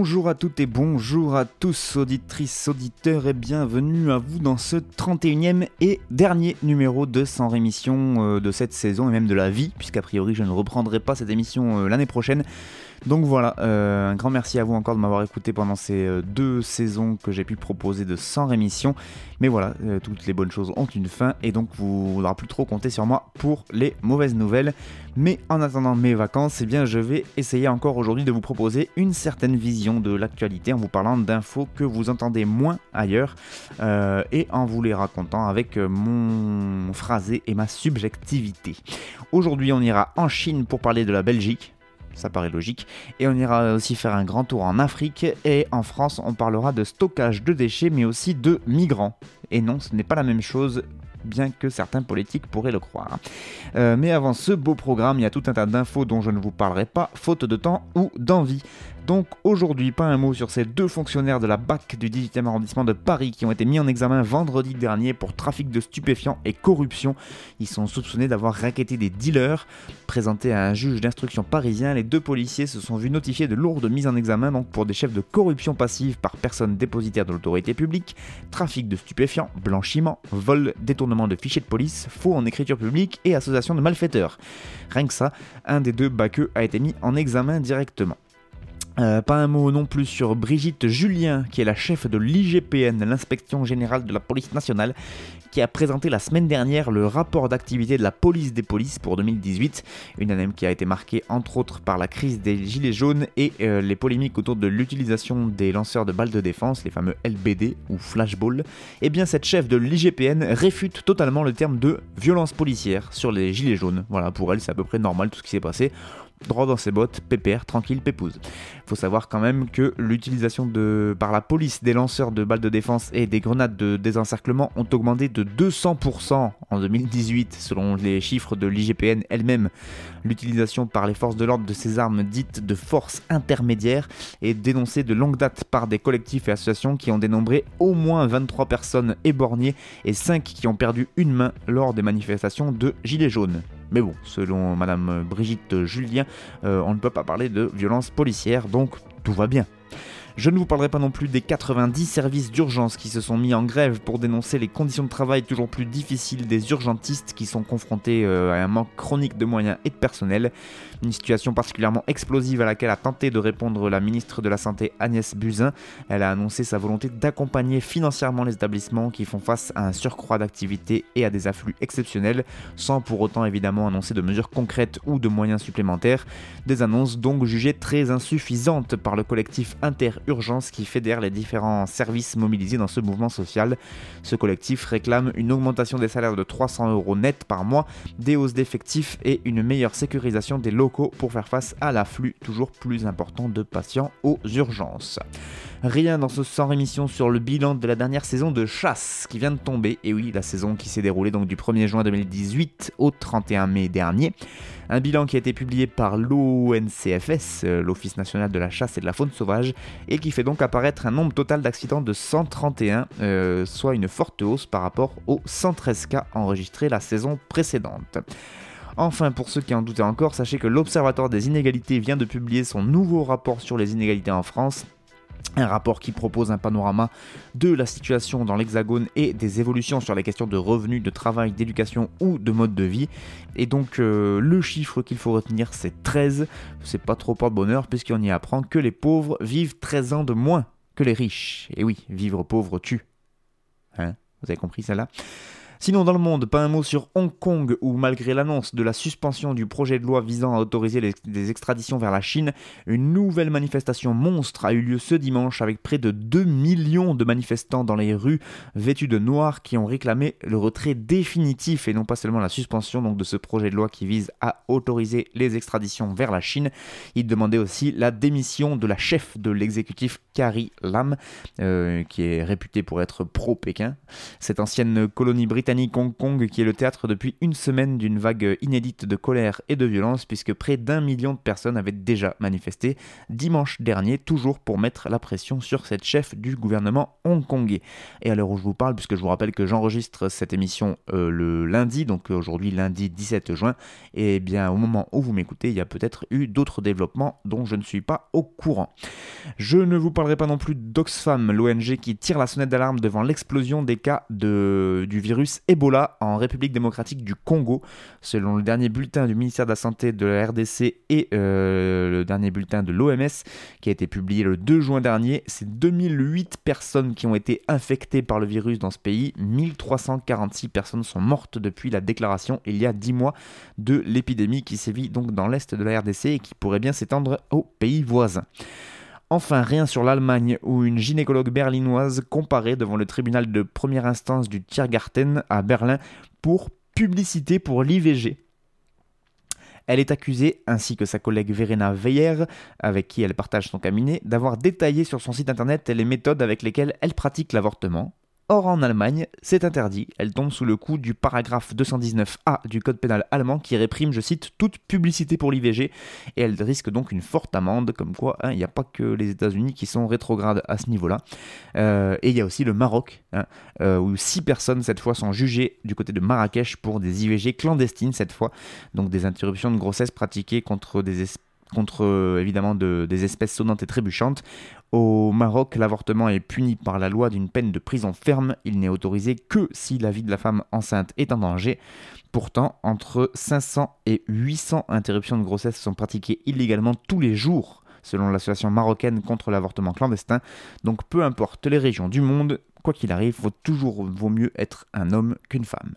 Bonjour à toutes et bonjour à tous, auditrices, auditeurs, et bienvenue à vous dans ce 31e et dernier numéro de Sans Rémission euh, de cette saison et même de la vie, puisqu'a priori je ne reprendrai pas cette émission euh, l'année prochaine. Donc voilà, euh, un grand merci à vous encore de m'avoir écouté pendant ces euh, deux saisons que j'ai pu proposer de Sans Rémission. Mais voilà, euh, toutes les bonnes choses ont une fin et donc vous n'aurez plus trop compter sur moi pour les mauvaises nouvelles. Mais en attendant mes vacances, eh bien je vais essayer encore aujourd'hui de vous proposer une certaine vision de l'actualité en vous parlant d'infos que vous entendez moins ailleurs et en vous les racontant avec mon phrasé et ma subjectivité. Aujourd'hui, on ira en Chine pour parler de la Belgique. Ça paraît logique. Et on ira aussi faire un grand tour en Afrique. Et en France, on parlera de stockage de déchets, mais aussi de migrants. Et non, ce n'est pas la même chose bien que certains politiques pourraient le croire. Euh, mais avant ce beau programme, il y a tout un tas d'infos dont je ne vous parlerai pas, faute de temps ou d'envie. Donc aujourd'hui, pas un mot sur ces deux fonctionnaires de la BAC du 18e arrondissement de Paris qui ont été mis en examen vendredi dernier pour trafic de stupéfiants et corruption. Ils sont soupçonnés d'avoir raquetté des dealers. Présentés à un juge d'instruction parisien, les deux policiers se sont vus notifier de lourdes mises en examen donc pour des chefs de corruption passive par personne dépositaire de l'autorité publique, trafic de stupéfiants, blanchiment, vol, détournement de fichiers de police, faux en écriture publique et association de malfaiteurs. Rien que ça, un des deux baqueux a été mis en examen directement. Euh, pas un mot non plus sur Brigitte Julien, qui est la chef de l'IGPN, l'inspection générale de la police nationale, qui a présenté la semaine dernière le rapport d'activité de la police des polices pour 2018, une année qui a été marquée entre autres par la crise des gilets jaunes et euh, les polémiques autour de l'utilisation des lanceurs de balles de défense, les fameux LBD ou flashball. Et bien cette chef de l'IGPN réfute totalement le terme de violence policière sur les gilets jaunes. Voilà, pour elle c'est à peu près normal tout ce qui s'est passé droit dans ses bottes, pépère, tranquille, pépouze. Faut savoir quand même que l'utilisation par la police des lanceurs de balles de défense et des grenades de désencerclement ont augmenté de 200% en 2018 selon les chiffres de l'IGPN elle-même. L'utilisation par les forces de l'ordre de ces armes dites de force intermédiaire est dénoncée de longue date par des collectifs et associations qui ont dénombré au moins 23 personnes éborgnées et 5 qui ont perdu une main lors des manifestations de Gilets jaunes. Mais bon, selon Madame Brigitte Julien, euh, on ne peut pas parler de violence policière, donc tout va bien. Je ne vous parlerai pas non plus des 90 services d'urgence qui se sont mis en grève pour dénoncer les conditions de travail toujours plus difficiles des urgentistes qui sont confrontés euh, à un manque chronique de moyens et de personnel. Une situation particulièrement explosive à laquelle a tenté de répondre la ministre de la Santé Agnès Buzyn. Elle a annoncé sa volonté d'accompagner financièrement les établissements qui font face à un surcroît d'activité et à des afflux exceptionnels, sans pour autant évidemment annoncer de mesures concrètes ou de moyens supplémentaires. Des annonces donc jugées très insuffisantes par le collectif Interurgence qui fédère les différents services mobilisés dans ce mouvement social. Ce collectif réclame une augmentation des salaires de 300 euros net par mois, des hausses d'effectifs et une meilleure sécurisation des locaux pour faire face à l'afflux toujours plus important de patients aux urgences. Rien dans ce sans rémission sur le bilan de la dernière saison de chasse qui vient de tomber, et oui, la saison qui s'est déroulée donc du 1er juin 2018 au 31 mai dernier. Un bilan qui a été publié par l'ONCFS, euh, l'Office national de la chasse et de la faune sauvage, et qui fait donc apparaître un nombre total d'accidents de 131, euh, soit une forte hausse par rapport aux 113 cas enregistrés la saison précédente. Enfin, pour ceux qui en doutaient encore, sachez que l'Observatoire des inégalités vient de publier son nouveau rapport sur les inégalités en France. Un rapport qui propose un panorama de la situation dans l'Hexagone et des évolutions sur les questions de revenus, de travail, d'éducation ou de mode de vie. Et donc euh, le chiffre qu'il faut retenir c'est 13. C'est pas trop porte-bonheur puisqu'on y apprend que les pauvres vivent 13 ans de moins que les riches. Et oui, vivre pauvre tue. Hein? Vous avez compris celle-là Sinon, dans le monde, pas un mot sur Hong Kong, où malgré l'annonce de la suspension du projet de loi visant à autoriser les, extraditions vers la Chine, une nouvelle manifestation monstre a eu lieu ce dimanche avec près de 2 millions de manifestants dans les rues vêtus de noir qui ont réclamé le retrait définitif et non pas seulement la suspension donc, de ce projet de loi qui vise à autoriser les extraditions vers la Chine. Ils demandaient aussi la démission de la chef de l'exécutif Carrie Lam, euh, qui est réputée pour être pro-Pékin. Cette ancienne colonie britannique Hong Kong qui est le théâtre depuis une semaine d'une vague inédite de colère et de violence puisque près d'un million de personnes avaient déjà manifesté dimanche dernier toujours pour mettre la pression sur cette chef du gouvernement hongkongais. Et à l'heure où je vous parle, puisque je vous rappelle que j'enregistre cette émission euh, le lundi, donc aujourd'hui lundi 17 juin, et bien au moment où vous m'écoutez, il y a peut-être eu d'autres développements dont je ne suis pas au courant. Je ne vous parlerai pas non plus d'Oxfam, l'ONG qui tire la sonnette d'alarme devant l'explosion des cas de, du virus Ebola en République démocratique du Congo. Selon le dernier bulletin du ministère de la Santé de la RDC et euh, le dernier bulletin de l'OMS qui a été publié le 2 juin dernier, c'est 2008 personnes qui ont été infectées par le virus dans ce pays. 1346 personnes sont mortes depuis la déclaration il y a 10 mois de l'épidémie qui sévit donc dans l'est de la RDC et qui pourrait bien s'étendre aux pays voisins. Enfin, rien sur l'Allemagne, où une gynécologue berlinoise comparait devant le tribunal de première instance du Tiergarten à Berlin pour publicité pour l'IVG. Elle est accusée, ainsi que sa collègue Verena Weyer, avec qui elle partage son cabinet, d'avoir détaillé sur son site internet les méthodes avec lesquelles elle pratique l'avortement, Or, en Allemagne, c'est interdit. Elle tombe sous le coup du paragraphe 219A du code pénal allemand qui réprime, je cite, toute publicité pour l'IVG et elle risque donc une forte amende, comme quoi hein, il n'y a pas que les États-Unis qui sont rétrogrades à ce niveau-là. Euh, et il y a aussi le Maroc, hein, euh, où six personnes cette fois sont jugées du côté de Marrakech pour des IVG clandestines cette fois, donc des interruptions de grossesse pratiquées contre euh, évidemment des espèces sonnantes et trébuchantes. Au Maroc, l'avortement est puni par la loi d'une peine de prison ferme. Il n'est autorisé que si la vie de la femme enceinte est en danger. Pourtant, entre 500 et 800 interruptions de grossesse sont pratiquées illégalement tous les jours, selon l'association marocaine contre l'avortement clandestin. Donc peu importe les régions du monde, quoi qu'il arrive, vaut toujours vaut mieux être un homme qu'une femme.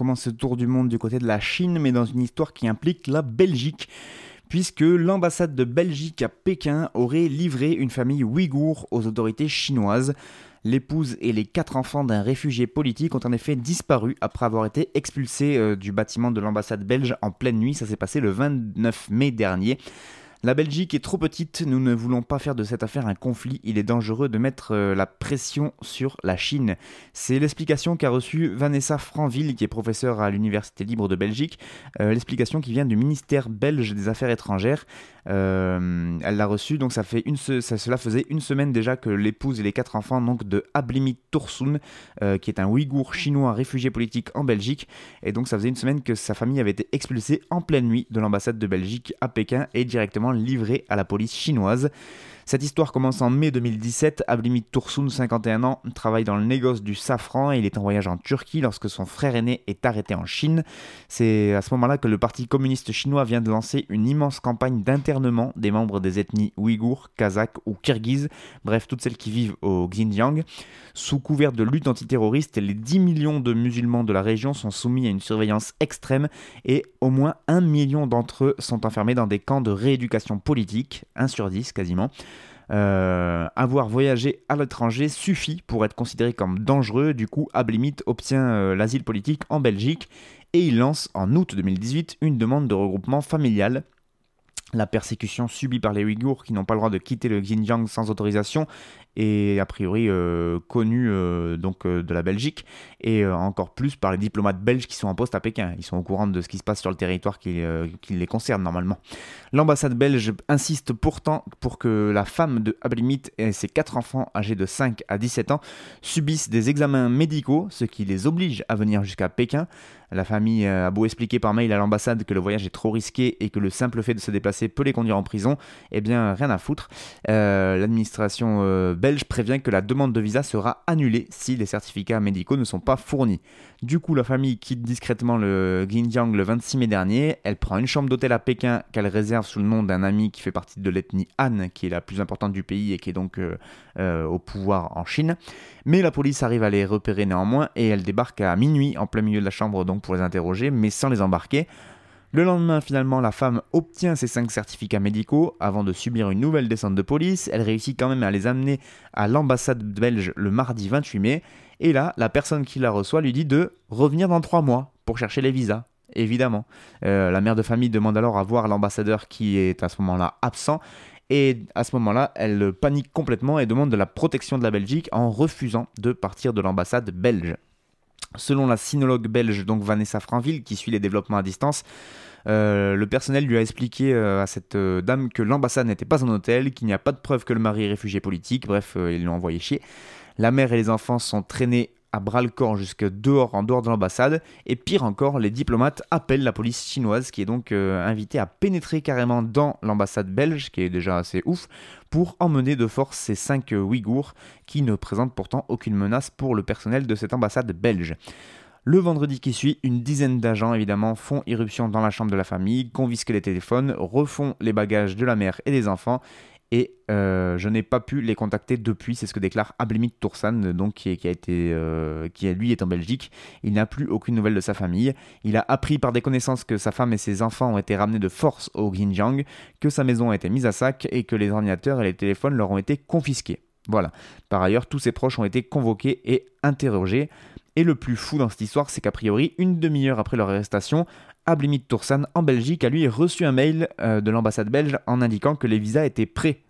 Commence ce tour du monde du côté de la Chine, mais dans une histoire qui implique la Belgique puisque l'ambassade de Belgique à Pékin aurait livré une famille ouïghour aux autorités chinoises. L'épouse et les quatre enfants d'un réfugié politique ont en effet disparu après avoir été expulsés euh, du bâtiment de l'ambassade belge en pleine nuit. Ça s'est passé le 29 mai dernier. La Belgique est trop petite, nous ne voulons pas faire de cette affaire un conflit, il est dangereux de mettre euh, la pression sur la Chine. C'est l'explication qu'a reçue Vanessa Franville, qui est professeure à l'Université libre de Belgique, euh, l'explication qui vient du ministère belge des Affaires étrangères. Euh, elle l'a reçue, donc ça fait une ça, cela faisait une semaine déjà que l'épouse et les quatre enfants donc de Ablimit Tursun, qui est un Ouïghour chinois réfugié politique en Belgique, et donc ça faisait une semaine que sa famille avait été expulsée en pleine nuit de l'ambassade de Belgique à Pékin et directement finalement livré à la police chinoise. Cette histoire commence en mai 2017. Ablimit Tursun, 51 ans, travaille dans le négoce du safran et il est en voyage en Turquie lorsque son frère aîné est arrêté en Chine. C'est à ce moment-là que le Parti communiste chinois vient de lancer une immense campagne d'internement des membres des ethnies ouïghours, kazakhs ou kirghizes, bref, toutes celles qui vivent au Xinjiang. Sous couvert de lutte antiterroriste, les 10 millions de musulmans de la région sont soumis à une surveillance extrême et au moins 1 million d'entre eux sont enfermés dans des camps de rééducation politique, 1 sur 10 quasiment. Euh, avoir voyagé à l'étranger suffit pour être considéré comme dangereux. Du coup, Ablimit obtient euh, l'asile politique en Belgique et il lance en août 2018 une demande de regroupement familial la persécution subie par les Ouïghours qui n'ont pas le droit de quitter le Xinjiang sans autorisation et a priori euh, connu euh, donc euh, de la Belgique et encore plus par les diplomates belges qui sont en poste à Pékin. Ils sont au courant de ce qui se passe sur le territoire qui, les concerne normalement. L'ambassade belge insiste pourtant pour que la femme de Ablimit et ses quatre enfants âgés de 5 à 17 ans subissent des examens médicaux, ce qui les oblige à venir jusqu'à Pékin. La famille a beau expliquer par mail à l'ambassade que le voyage est trop risqué et que le simple fait de se déplacer peut les conduire en prison, eh bien rien à foutre. L'administration belge prévient que la demande de visa sera annulée si les certificats médicaux ne sont pas fournis. Du coup, la famille quitte discrètement le Xinjiang le 26 mai dernier. Elle prend une chambre d'hôtel à Pékin qu'elle réserve sous le nom d'un ami qui fait partie de l'ethnie Han, qui est la plus importante du pays et qui est donc euh, euh, au pouvoir en Chine. Mais la police arrive à les repérer néanmoins et elle débarque à minuit en plein milieu de la chambre donc pour les interroger, mais sans les embarquer. Le lendemain, finalement, la femme obtient ses cinq certificats médicaux avant de subir une nouvelle descente de police. Elle réussit quand même à les amener à l'ambassade belge le mardi 28 mai. Et là, la personne qui la reçoit lui dit de revenir dans trois mois pour chercher les visas. Évidemment. Euh, la mère de famille demande alors à voir l'ambassadeur qui est à ce moment-là absent. Et à ce moment-là, elle panique complètement et demande de la protection de la Belgique en refusant de partir de l'ambassade belge. Selon la sinologue belge, donc Vanessa Franville, qui suit les développements à distance, euh, le personnel lui a expliqué euh, à cette euh, dame que l'ambassade n'était pas un hôtel, qu'il n'y a pas de preuve que le mari est réfugié politique, bref, ils l'ont envoyé chier. La mère et les enfants sont traînés à bras le corps jusque dehors, en dehors de l'ambassade, et pire encore, les diplomates appellent la police chinoise, qui est donc invitée à pénétrer carrément dans l'ambassade belge, qui est déjà assez ouf, pour emmener de force ces cinq Ouïghours, qui ne présentent pourtant aucune menace pour le personnel de cette ambassade belge. Le vendredi qui suit, une dizaine d'agents évidemment font irruption dans la chambre de la famille, confisquent les téléphones, refont les bagages de la mère et des enfants et euh, je n'ai pas pu les contacter depuis, c'est ce que déclare Ablimit Toursan, donc qui, euh, qui lui est en Belgique. Il n'a plus aucune nouvelle de sa famille. Il a appris par des connaissances que sa femme et ses enfants ont été ramenés de force au Xinjiang, que sa maison a été mise à sac et que les ordinateurs et les téléphones leur ont été confisqués. Voilà. Par ailleurs, tous ses proches ont été convoqués et interrogés. Et le plus fou dans cette histoire, c'est qu'a priori, une demi-heure après leur arrestation, Ablimit Toursan en Belgique a lui reçu un mail euh, de l'ambassade belge en indiquant que les visas étaient prêts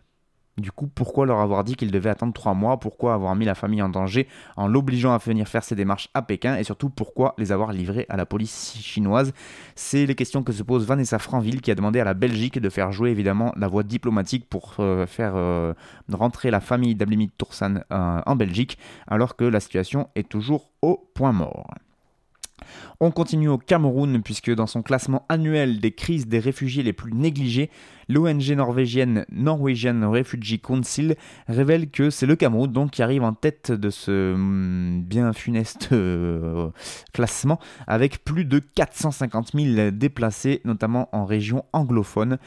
du coup, pourquoi leur avoir dit qu'ils devaient attendre trois mois? Pourquoi avoir mis la famille en danger en l'obligeant à venir faire ses démarches à Pékin? Et surtout, pourquoi les avoir livrés à la police chinoise? C'est les questions que se pose Vanessa Franville qui a demandé à la Belgique de faire jouer évidemment la voie diplomatique pour euh, faire euh, rentrer la famille d'Ablimit Toursan euh, en Belgique, alors que la situation est toujours au point mort. On continue au Cameroun puisque dans son classement annuel des crises des réfugiés les plus négligées, l'ONG norvégienne Norwegian Refugee Council révèle que c'est le Cameroun qui arrive en tête de ce mm, bien funeste euh, classement avec plus de 450 000 déplacés notamment en région anglophone.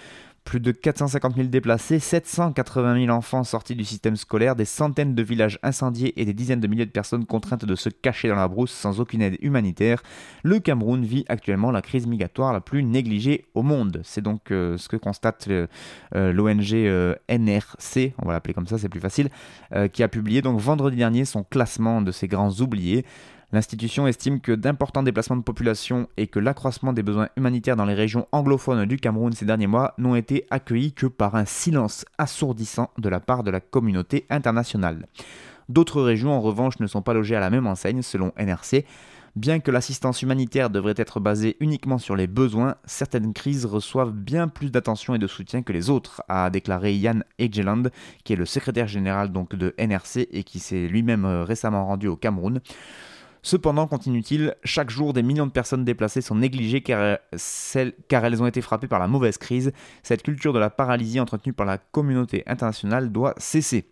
Plus de 450 000 déplacés, 780 000 enfants sortis du système scolaire, des centaines de villages incendiés et des dizaines de milliers de personnes contraintes de se cacher dans la brousse sans aucune aide humanitaire. Le Cameroun vit actuellement la crise migratoire la plus négligée au monde. C'est donc euh, ce que constate euh, euh, l'ONG NRC, on va l'appeler comme ça, c'est plus facile, qui a publié donc vendredi dernier son classement de ces grands oubliés. L'institution estime que d'importants déplacements de population et que l'accroissement des besoins humanitaires dans les régions anglophones du Cameroun ces derniers mois n'ont été accueillis que par un silence assourdissant de la part de la communauté internationale. D'autres régions en revanche ne sont pas logées à la même enseigne selon NRC. Bien que l'assistance humanitaire devrait être basée uniquement sur les besoins, certaines crises reçoivent bien plus d'attention et de soutien que les autres, a déclaré Yann Egeland, qui est le secrétaire général donc de NRC et qui s'est lui-même euh, récemment rendu au Cameroun. Cependant, continue-t-il, chaque jour des millions de personnes déplacées sont négligées car, car elles ont été frappées par la mauvaise crise. Cette culture de la paralysie entretenue par la communauté internationale doit cesser.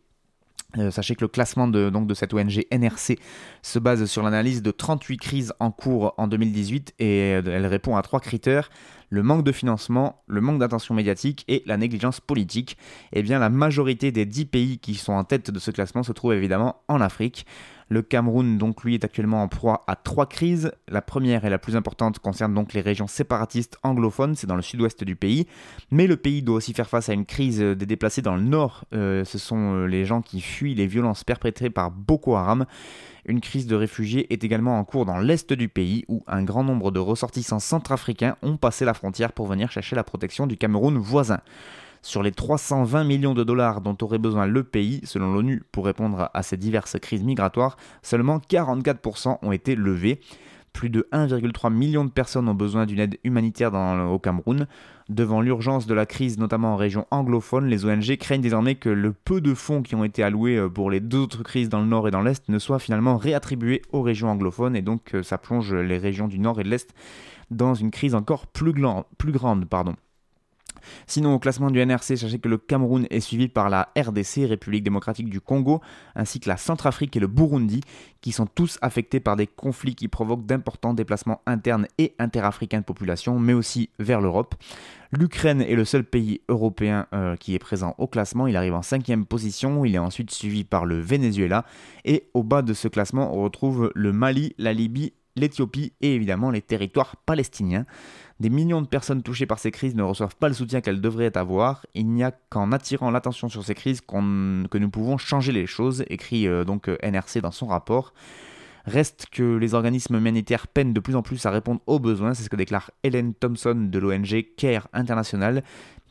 Euh, sachez que le classement de, cette ONG NRC se base sur l'analyse de 38 crises en cours en 2018 et elle répond à trois critères le manque de financement, le manque d'attention médiatique et la négligence politique. Eh bien, la majorité des 10 pays qui sont en tête de ce classement se trouvent évidemment en Afrique. Le Cameroun, donc, lui, est actuellement en proie à trois crises. La première et la plus importante concerne donc les régions séparatistes anglophones, c'est dans le sud-ouest du pays. Mais le pays doit aussi faire face à une crise des déplacés dans le nord. Euh, ce sont euh, les gens qui fuient les violences perpétrées par Boko Haram. Une crise de réfugiés est également en cours dans l'est du pays où un grand nombre de ressortissants centrafricains ont passé la frontière pour venir chercher la protection du Cameroun voisin. Sur les 320 millions de dollars dont aurait besoin le pays, selon l'ONU, pour répondre à ces diverses crises migratoires, seulement 44% ont été levés. Plus de 1,3 million de personnes ont besoin d'une aide humanitaire dans, au Cameroun. Devant l'urgence de la crise, notamment en région anglophone, les ONG craignent désormais que le peu de fonds qui ont été alloués euh, pour les deux autres crises dans le nord et dans l'est ne soient finalement réattribués aux régions anglophones et donc euh, ça plonge les régions du nord et de l'est dans une crise encore plus, plus grande. Pardon. Sinon, au classement du NRC, sachez que le Cameroun est suivi par la RDC, République démocratique du Congo, ainsi que la Centrafrique et le Burundi, qui sont tous affectés par des conflits qui provoquent d'importants déplacements internes et interafricains de population, mais aussi vers l'Europe. L'Ukraine est le seul pays européen euh, qui est présent au classement. Il arrive en cinquième position. Il est ensuite suivi par le Venezuela. Et au bas de ce classement, on retrouve le Mali, la Libye, l'Éthiopie et évidemment les territoires palestiniens. Des millions de personnes touchées par ces crises ne reçoivent pas le soutien qu'elles devraient avoir. Il n'y a qu'en attirant l'attention sur ces crises que nous pouvons changer les choses, écrit euh, donc euh, NRC dans son rapport. Reste que les organismes humanitaires peinent de plus en plus à répondre aux besoins, c'est ce que déclare Hélène Thompson de l'ONG CARE International,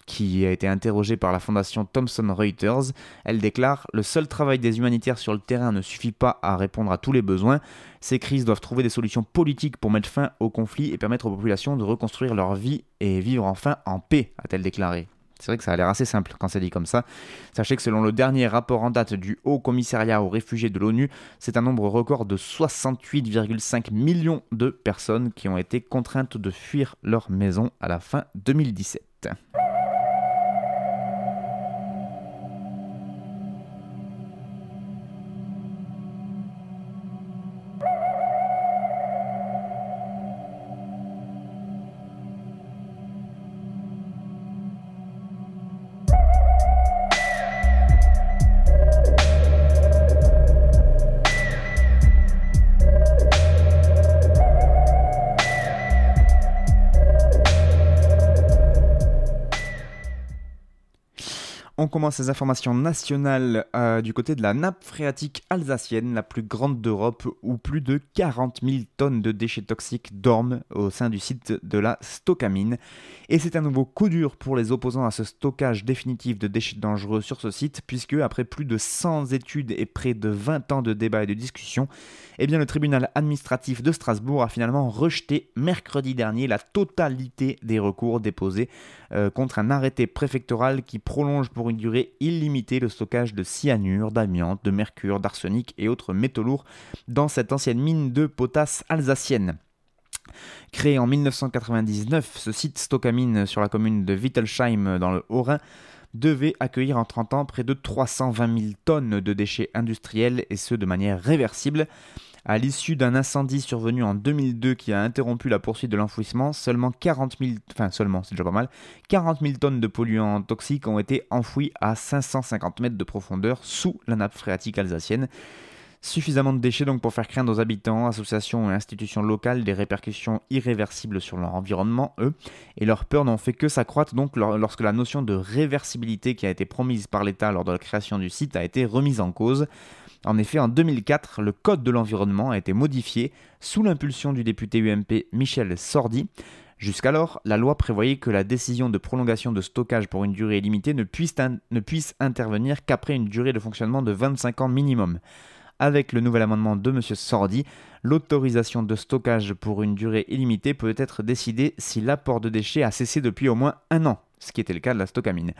qui a été interrogée par la fondation Thomson Reuters. Elle déclare Le seul travail des humanitaires sur le terrain ne suffit pas à répondre à tous les besoins. Ces crises doivent trouver des solutions politiques pour mettre fin aux conflits et permettre aux populations de reconstruire leur vie et vivre enfin en paix, a-t-elle déclaré. C'est vrai que ça a l'air assez simple quand c'est dit comme ça. Sachez que selon le dernier rapport en date du Haut Commissariat aux réfugiés de l'ONU, c'est un nombre record de 68,5 millions de personnes qui ont été contraintes de fuir leur maison à la fin 2017. Commence ces informations nationales euh, du côté de la nappe phréatique alsacienne, la plus grande d'Europe, où plus de 40 000 tonnes de déchets toxiques dorment au sein du site de la Stockamine. Et c'est un nouveau coup dur pour les opposants à ce stockage définitif de déchets dangereux sur ce site, puisque après plus de 100 études et près de 20 ans de débats et de discussions, eh le tribunal administratif de Strasbourg a finalement rejeté mercredi dernier la totalité des recours déposés euh, contre un arrêté préfectoral qui prolonge pour une durée illimitée le stockage de cyanure, d'amiante, de mercure, d'arsenic et autres métaux lourds dans cette ancienne mine de potasse alsacienne. Créé en 1999, ce site Stockamine sur la commune de Wittelsheim dans le Haut-Rhin devait accueillir en 30 ans près de 320 000 tonnes de déchets industriels et ce de manière réversible. À l'issue d'un incendie survenu en 2002 qui a interrompu la poursuite de l'enfouissement, seulement 40 000, enfin seulement, c'est déjà pas mal, 40 000 tonnes de polluants toxiques ont été enfouies à 550 mètres de profondeur sous la nappe phréatique alsacienne. Suffisamment de déchets donc pour faire craindre aux habitants, associations et institutions locales des répercussions irréversibles sur leur environnement, eux, et leur peur n'ont fait que s'accroître donc lorsque la notion de réversibilité qui a été promise par l'État lors de la création du site a été remise en cause. En effet, en 2004, le Code de l'environnement a été modifié sous l'impulsion du député UMP Michel Sordi. Jusqu'alors, la loi prévoyait que la décision de prolongation de stockage pour une durée limitée ne puisse, ne puisse intervenir qu'après une durée de fonctionnement de 25 ans minimum. Avec le nouvel amendement de M. Sordi, l'autorisation de stockage pour une durée illimitée peut être décidée si l'apport de déchets a cessé depuis au moins un an, ce qui était le cas de la stockamine.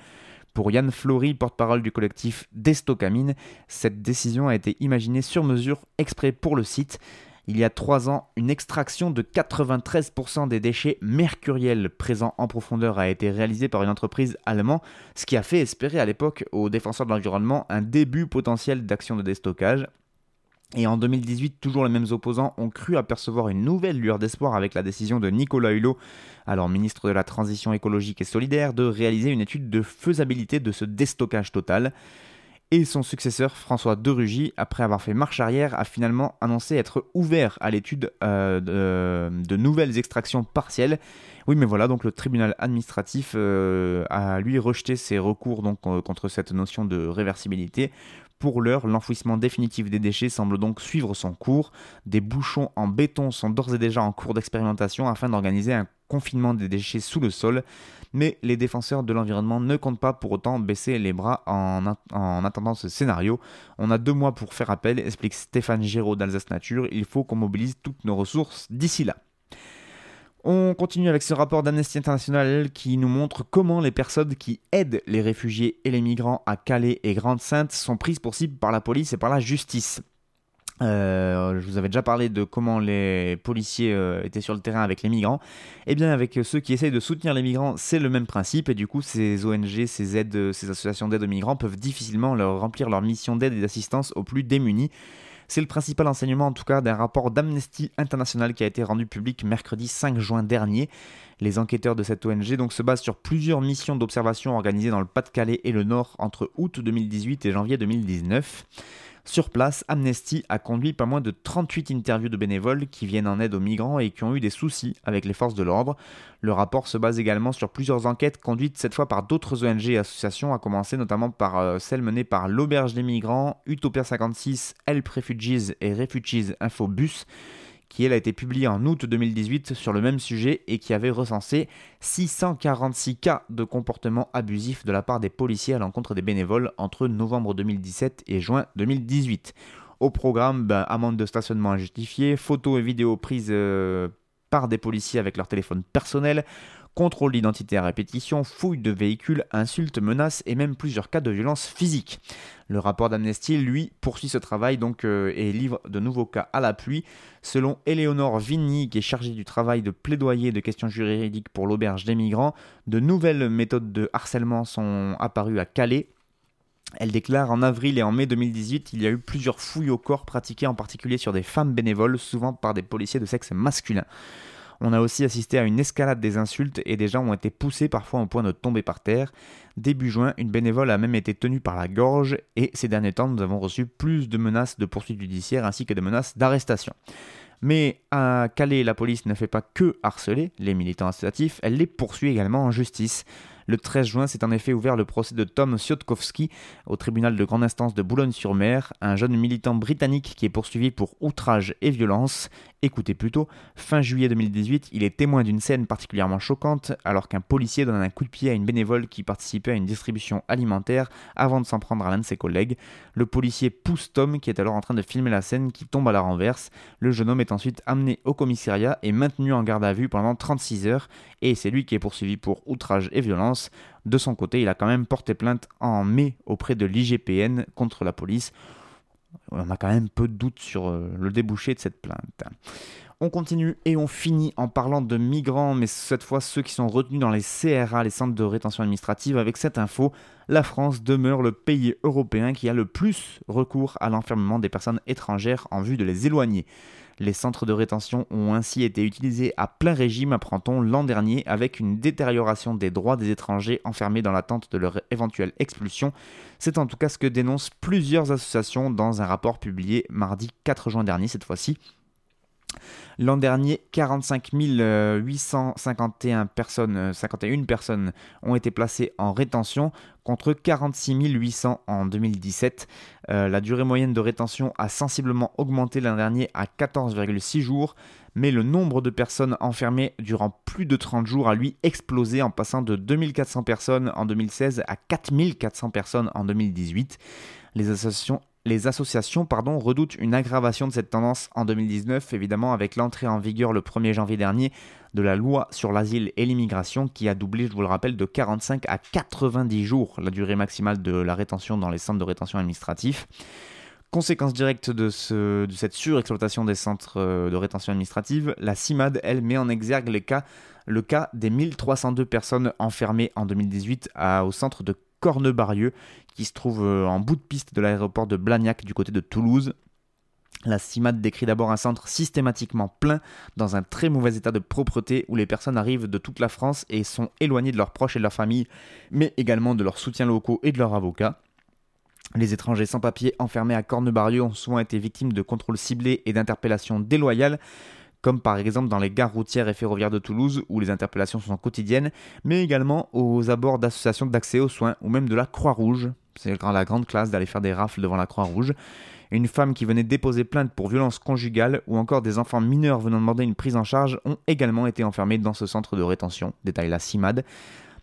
Pour Yann Flory, porte-parole du collectif Destocamine, cette décision a été imaginée sur mesure exprès pour le site. Il y a trois ans, une extraction de 93% des déchets mercuriels présents en profondeur a été réalisée par une entreprise allemande, ce qui a fait espérer à l'époque aux défenseurs de l'environnement un début potentiel d'action de déstockage. Et en 2018, toujours les mêmes opposants ont cru apercevoir une nouvelle lueur d'espoir avec la décision de Nicolas Hulot, alors ministre de la Transition écologique et solidaire, de réaliser une étude de faisabilité de ce déstockage total. Et son successeur, François de Rugy, après avoir fait marche arrière, a finalement annoncé être ouvert à l'étude euh, de, nouvelles extractions partielles. Oui, mais voilà, donc le tribunal administratif euh, a lui rejeté ses recours euh, contre cette notion de réversibilité pour l'heure, l'enfouissement définitif des déchets semble donc suivre son cours. Des bouchons en béton sont d'ores et déjà en cours d'expérimentation afin d'organiser un confinement des déchets sous le sol. Mais les défenseurs de l'environnement ne comptent pas pour autant baisser les bras en, attendant ce scénario. On a deux mois pour faire appel, explique Stéphane Géraud d'Alsace Nature. Il faut qu'on mobilise toutes nos ressources d'ici là. On continue avec ce rapport d'Amnesty International qui nous montre comment les personnes qui aident les réfugiés et les migrants à Calais et Grande-Sainte sont prises pour cible par la police et par la justice. Euh, je vous avais déjà parlé de comment les policiers euh, étaient sur le terrain avec les migrants. Et eh bien avec ceux qui essayent de soutenir les migrants, c'est le même principe. Et du coup, ces ONG, ces aides, ces associations d'aide aux migrants peuvent difficilement leur remplir leur mission d'aide et d'assistance aux plus démunis. C'est le principal enseignement en tout cas d'un rapport d'Amnesty International qui a été rendu public mercredi 5 juin dernier. Les enquêteurs de cette ONG donc se basent sur plusieurs missions d'observation organisées dans le Pas-de-Calais et le Nord entre août 2018 et janvier 2019. Sur place, Amnesty a conduit pas moins de 38 interviews de bénévoles qui viennent en aide aux migrants et qui ont eu des soucis avec les forces de l'ordre. Le rapport se base également sur plusieurs enquêtes conduites cette fois par d'autres ONG et associations, à commencer notamment par euh, celle menée par l'Auberge des migrants, Utopia 56, Help Refugees et Refugees Infobus qui elle a été publiée en août 2018 sur le même sujet et qui avait recensé 646 cas de comportement abusif de la part des policiers à l'encontre des bénévoles entre novembre 2017 et juin 2018. Au programme, ben, amende de stationnement injustifiée, photos et vidéos prises euh, par des policiers avec leur téléphone personnel, contrôle d'identité à répétition, fouille de véhicules, insultes, menaces et même plusieurs cas de violence physique. Le rapport d'Amnesty, lui, poursuit ce travail donc euh, et livre de nouveaux cas à la pluie. Selon Éléonore Vigny, qui est chargée du travail de plaidoyer de questions juridiques pour l'auberge des migrants, de nouvelles méthodes de harcèlement sont apparues à Calais. Elle déclare en avril et en mai 2018, il y a eu plusieurs fouilles au corps pratiquées en particulier sur des femmes bénévoles, souvent par des policiers de sexe masculin. On a aussi assisté à une escalade des insultes et des gens ont été poussés parfois au point de tomber par terre. Début juin, une bénévole a même été tenue par la gorge et ces derniers temps, nous avons reçu plus de menaces de poursuite judiciaire ainsi que de menaces d'arrestation. Mais à Calais, la police ne fait pas que harceler les militants associatifs, elle les poursuit également en justice. Le 13 juin s'est en effet ouvert le procès de Tom Siotkowski au tribunal de grande instance de Boulogne-sur-Mer, un jeune militant britannique qui est poursuivi pour outrage et violence. Écoutez plutôt, fin juillet 2018, il est témoin d'une scène particulièrement choquante alors qu'un policier donne un coup de pied à une bénévole qui participait à une distribution alimentaire avant de s'en prendre à l'un de ses collègues. Le policier pousse Tom qui est alors en train de filmer la scène qui tombe à la renverse. Le jeune homme est ensuite amené au commissariat et maintenu en garde à vue pendant 36 heures et c'est lui qui est poursuivi pour outrage et violence. De son côté, il a quand même porté plainte en mai auprès de l'IGPN contre la police. On a quand même peu de doutes sur euh, le débouché de cette plainte. On continue et on finit en parlant de migrants, mais cette fois ceux qui sont retenus dans les CRA, les centres de rétention administrative. Avec cette info, la France demeure le pays européen qui a le plus recours à l'enfermement des personnes étrangères en vue de les éloigner. Les centres de rétention ont ainsi été utilisés à plein régime, apprend-on, l'an dernier, avec une détérioration des droits des étrangers enfermés dans l'attente de leur éventuelle expulsion. C'est en tout cas ce que dénoncent plusieurs associations dans un rapport publié mardi 4 juin dernier cette fois-ci. L'an dernier, 45 851 personnes, 51 euh, personnes ont été placées en rétention contre 46 800 en 2017. Euh, la durée moyenne de rétention a sensiblement augmenté l'an dernier à 14,6 jours, mais le nombre de personnes enfermées durant plus de 30 jours a lui explosé en passant de 2400 personnes en 2016 à 4400 personnes en 2018. Les associations les associations redoutent une aggravation de cette tendance en 2019, évidemment avec l'entrée en vigueur le 1er janvier dernier de la loi sur l'asile et l'immigration qui a doublé, je vous le rappelle, de 45 à 90 jours la durée maximale de la rétention dans les centres de rétention administratifs. Conséquence directe de, ce, de cette surexploitation des centres euh, de rétention administrative, la CIMAD, elle, met en exergue le cas des 1302 personnes enfermées en 2018 à, au centre de Cornebarieux, qui se trouve euh, en bout de piste de l'aéroport de Blagnac du côté de Toulouse. La CIMAD décrit d'abord un centre systématiquement plein, dans un très mauvais état de propreté, où les personnes arrivent de toute la France et sont éloignées de leurs proches et de leur famille, mais également de leurs soutiens locaux et de leurs avocats. Les étrangers sans papier enfermés à Cornebarieux ont souvent été victimes de contrôles ciblés et d'interpellations déloyales, comme par exemple dans les gares routières et ferroviaires de Toulouse, où les interpellations sont quotidiennes, mais également aux abords d'associations d'accès aux soins ou même de la Croix-Rouge. C'est la grande classe d'aller faire des rafles devant la Croix-Rouge. Une femme qui venait déposer plainte pour violence conjugale ou encore des enfants mineurs venant demander une prise en charge ont également été enfermés dans ce centre de rétention, détaille la CIMAD.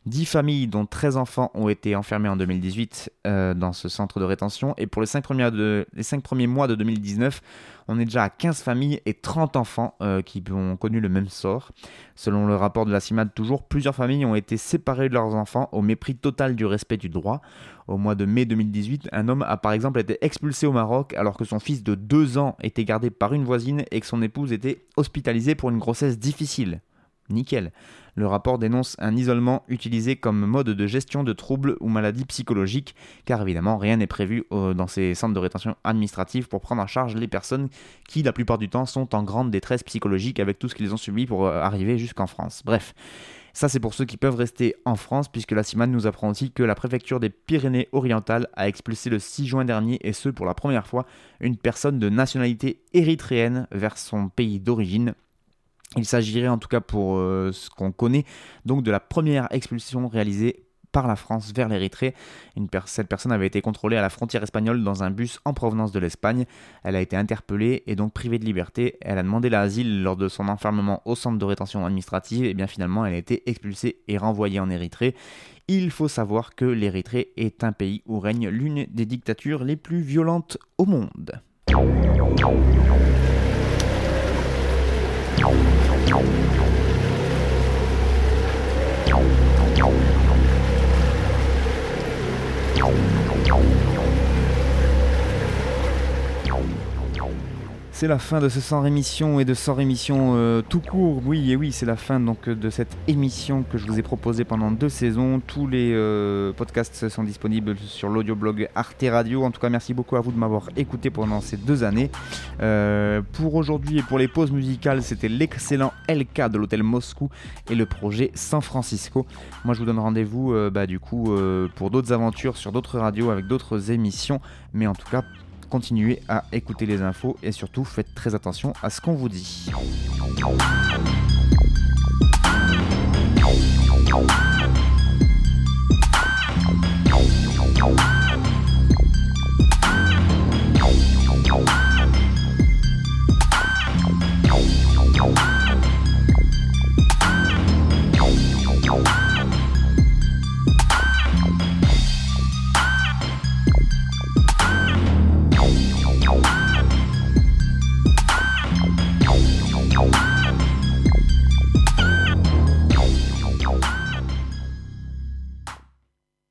10 familles, dont 13 enfants, ont été enfermées en 2018 euh, dans ce centre de rétention. Et pour les 5 premiers, les 5 premiers mois de 2019, on est déjà à 15 familles et 30 enfants euh, qui ont connu le même sort. Selon le rapport de la CIMAD, toujours, plusieurs familles ont été séparées de leurs enfants au mépris total du respect du droit. Au mois de mai 2018, un homme a par exemple été expulsé au Maroc alors que son fils de 2 ans était gardé par une voisine et que son épouse était hospitalisée pour une grossesse difficile. Nickel. Le rapport dénonce un isolement utilisé comme mode de gestion de troubles ou maladies psychologiques, car évidemment rien n'est prévu euh, dans ces centres de rétention administrative pour prendre en charge les personnes qui, la plupart du temps, sont en grande détresse psychologique avec tout ce qu'ils ont subi pour euh, arriver jusqu'en France. Bref. Ça, c'est pour ceux qui peuvent rester en France, puisque la CIMAN nous apprend aussi que la préfecture des Pyrénées-Orientales a expulsé le 6 juin dernier, et ce pour la première fois, une personne de nationalité érythréenne vers son pays d'origine. Il s'agirait en tout cas pour euh, ce qu'on connaît donc de la première expulsion réalisée par la France vers l'Érythrée. cette personne avait été contrôlée à la frontière espagnole dans un bus en provenance de l'Espagne. Elle a été interpellée et donc privée de liberté. Elle a demandé l'asile lors de son enfermement au centre de rétention administrative et bien finalement elle a été expulsée et renvoyée en Érythrée. Il faut savoir que l'Érythrée est un pays où règne l'une des dictatures les plus violentes au monde. Thank you. C'est la fin de ce sans rémission et de sans rémission euh, tout court. Oui, et oui, c'est la fin donc de cette émission que je vous ai proposée pendant deux saisons. Tous les euh, podcasts sont disponibles sur l'audioblog Arte Radio. En tout cas, merci beaucoup à vous de m'avoir écouté pendant ces deux années. Euh, pour aujourd'hui et pour les pauses musicales, c'était l'excellent LK de l'hôtel Moscou et le projet San Francisco. Moi, je vous donne rendez-vous bah, du coup pour d'autres aventures sur d'autres radios avec d'autres émissions. Mais en tout cas, continuez à écouter les infos et surtout faites très attention à ce qu'on vous dit.